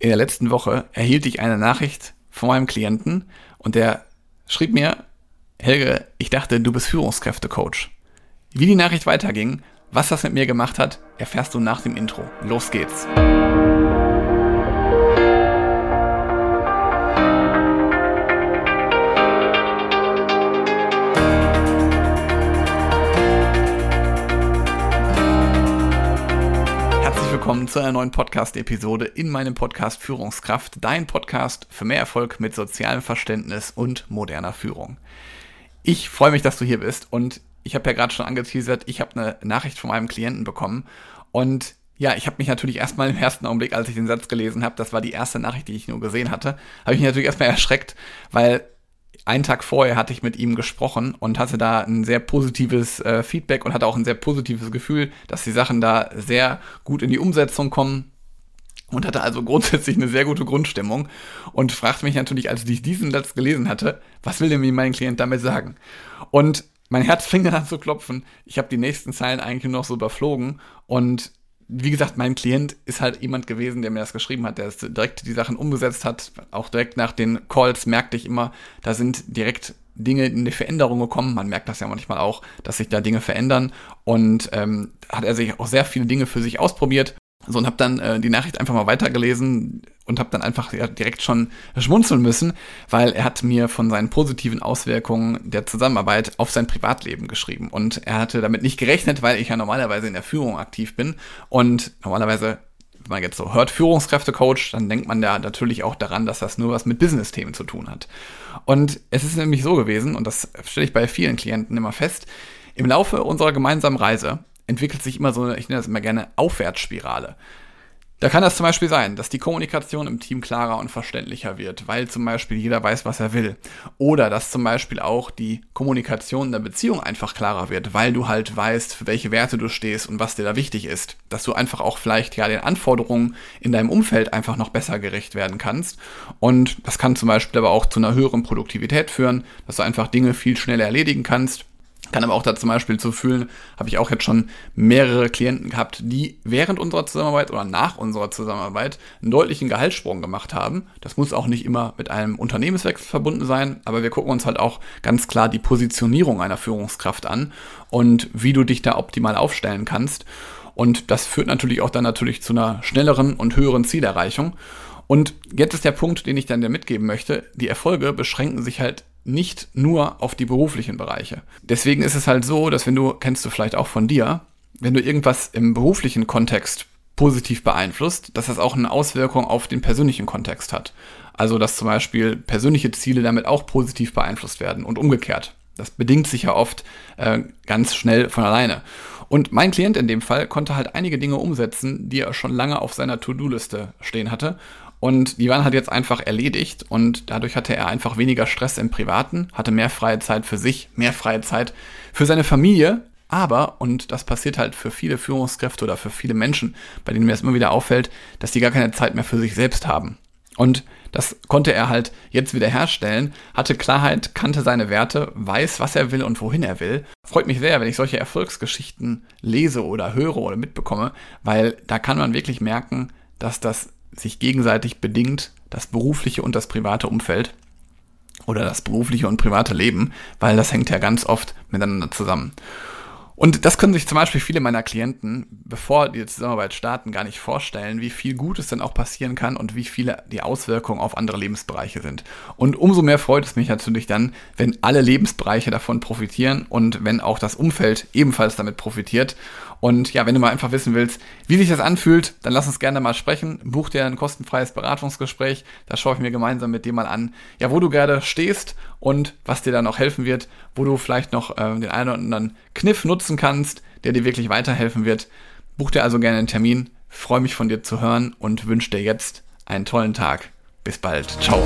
in der letzten Woche erhielt ich eine Nachricht von meinem Klienten und der schrieb mir, Helge, ich dachte, du bist Führungskräftecoach. Wie die Nachricht weiterging, was das mit mir gemacht hat, erfährst du nach dem Intro. Los geht's. Willkommen zu einer neuen Podcast-Episode in meinem Podcast Führungskraft, dein Podcast für mehr Erfolg mit sozialem Verständnis und moderner Führung. Ich freue mich, dass du hier bist und ich habe ja gerade schon angeteasert, ich habe eine Nachricht von meinem Klienten bekommen und ja, ich habe mich natürlich erstmal im ersten Augenblick, als ich den Satz gelesen habe, das war die erste Nachricht, die ich nur gesehen hatte, habe ich mich natürlich erstmal erschreckt, weil einen Tag vorher hatte ich mit ihm gesprochen und hatte da ein sehr positives äh, Feedback und hatte auch ein sehr positives Gefühl, dass die Sachen da sehr gut in die Umsetzung kommen und hatte also grundsätzlich eine sehr gute Grundstimmung und fragte mich natürlich, als ich diesen Satz gelesen hatte, was will denn mein Klient damit sagen? Und mein Herz fing dann an zu klopfen. Ich habe die nächsten Zeilen eigentlich nur noch so überflogen und wie gesagt, mein Klient ist halt jemand gewesen, der mir das geschrieben hat, der direkt die Sachen umgesetzt hat. Auch direkt nach den Calls merkte ich immer, da sind direkt Dinge in die Veränderung gekommen. Man merkt das ja manchmal auch, dass sich da Dinge verändern. Und ähm, hat er sich auch sehr viele Dinge für sich ausprobiert. So, und habe dann äh, die Nachricht einfach mal weitergelesen und habe dann einfach ja, direkt schon schmunzeln müssen, weil er hat mir von seinen positiven Auswirkungen der Zusammenarbeit auf sein Privatleben geschrieben. Und er hatte damit nicht gerechnet, weil ich ja normalerweise in der Führung aktiv bin. Und normalerweise, wenn man jetzt so hört, Führungskräftecoach, dann denkt man ja natürlich auch daran, dass das nur was mit Business-Themen zu tun hat. Und es ist nämlich so gewesen, und das stelle ich bei vielen Klienten immer fest, im Laufe unserer gemeinsamen Reise entwickelt sich immer so eine, ich nenne das immer gerne Aufwärtsspirale. Da kann das zum Beispiel sein, dass die Kommunikation im Team klarer und verständlicher wird, weil zum Beispiel jeder weiß, was er will. Oder dass zum Beispiel auch die Kommunikation in der Beziehung einfach klarer wird, weil du halt weißt, für welche Werte du stehst und was dir da wichtig ist. Dass du einfach auch vielleicht ja den Anforderungen in deinem Umfeld einfach noch besser gerecht werden kannst. Und das kann zum Beispiel aber auch zu einer höheren Produktivität führen, dass du einfach Dinge viel schneller erledigen kannst kann aber auch da zum Beispiel zu fühlen, habe ich auch jetzt schon mehrere Klienten gehabt, die während unserer Zusammenarbeit oder nach unserer Zusammenarbeit einen deutlichen Gehaltssprung gemacht haben. Das muss auch nicht immer mit einem Unternehmenswechsel verbunden sein, aber wir gucken uns halt auch ganz klar die Positionierung einer Führungskraft an und wie du dich da optimal aufstellen kannst. Und das führt natürlich auch dann natürlich zu einer schnelleren und höheren Zielerreichung. Und jetzt ist der Punkt, den ich dann dir mitgeben möchte. Die Erfolge beschränken sich halt nicht nur auf die beruflichen Bereiche. Deswegen ist es halt so, dass wenn du, kennst du vielleicht auch von dir, wenn du irgendwas im beruflichen Kontext positiv beeinflusst, dass das auch eine Auswirkung auf den persönlichen Kontext hat. Also dass zum Beispiel persönliche Ziele damit auch positiv beeinflusst werden und umgekehrt. Das bedingt sich ja oft äh, ganz schnell von alleine. Und mein Klient in dem Fall konnte halt einige Dinge umsetzen, die er schon lange auf seiner To-Do-Liste stehen hatte und die waren halt jetzt einfach erledigt und dadurch hatte er einfach weniger Stress im Privaten, hatte mehr freie Zeit für sich, mehr freie Zeit für seine Familie. Aber, und das passiert halt für viele Führungskräfte oder für viele Menschen, bei denen mir es immer wieder auffällt, dass die gar keine Zeit mehr für sich selbst haben. Und das konnte er halt jetzt wieder herstellen, hatte Klarheit, kannte seine Werte, weiß, was er will und wohin er will. Freut mich sehr, wenn ich solche Erfolgsgeschichten lese oder höre oder mitbekomme, weil da kann man wirklich merken, dass das sich gegenseitig bedingt, das berufliche und das private Umfeld oder das berufliche und private Leben, weil das hängt ja ganz oft miteinander zusammen. Und das können sich zum Beispiel viele meiner Klienten, bevor die Zusammenarbeit starten, gar nicht vorstellen, wie viel Gutes dann auch passieren kann und wie viele die Auswirkungen auf andere Lebensbereiche sind. Und umso mehr freut es mich natürlich dann, wenn alle Lebensbereiche davon profitieren und wenn auch das Umfeld ebenfalls damit profitiert. Und ja, wenn du mal einfach wissen willst, wie sich das anfühlt, dann lass uns gerne mal sprechen. Buch dir ein kostenfreies Beratungsgespräch. Da schaue ich mir gemeinsam mit dir mal an, ja, wo du gerade stehst und was dir dann auch helfen wird, wo du vielleicht noch äh, den einen oder anderen Kniff nutzen kannst, der dir wirklich weiterhelfen wird. Buch dir also gerne einen Termin. Freue mich von dir zu hören und wünsche dir jetzt einen tollen Tag. Bis bald. Ciao.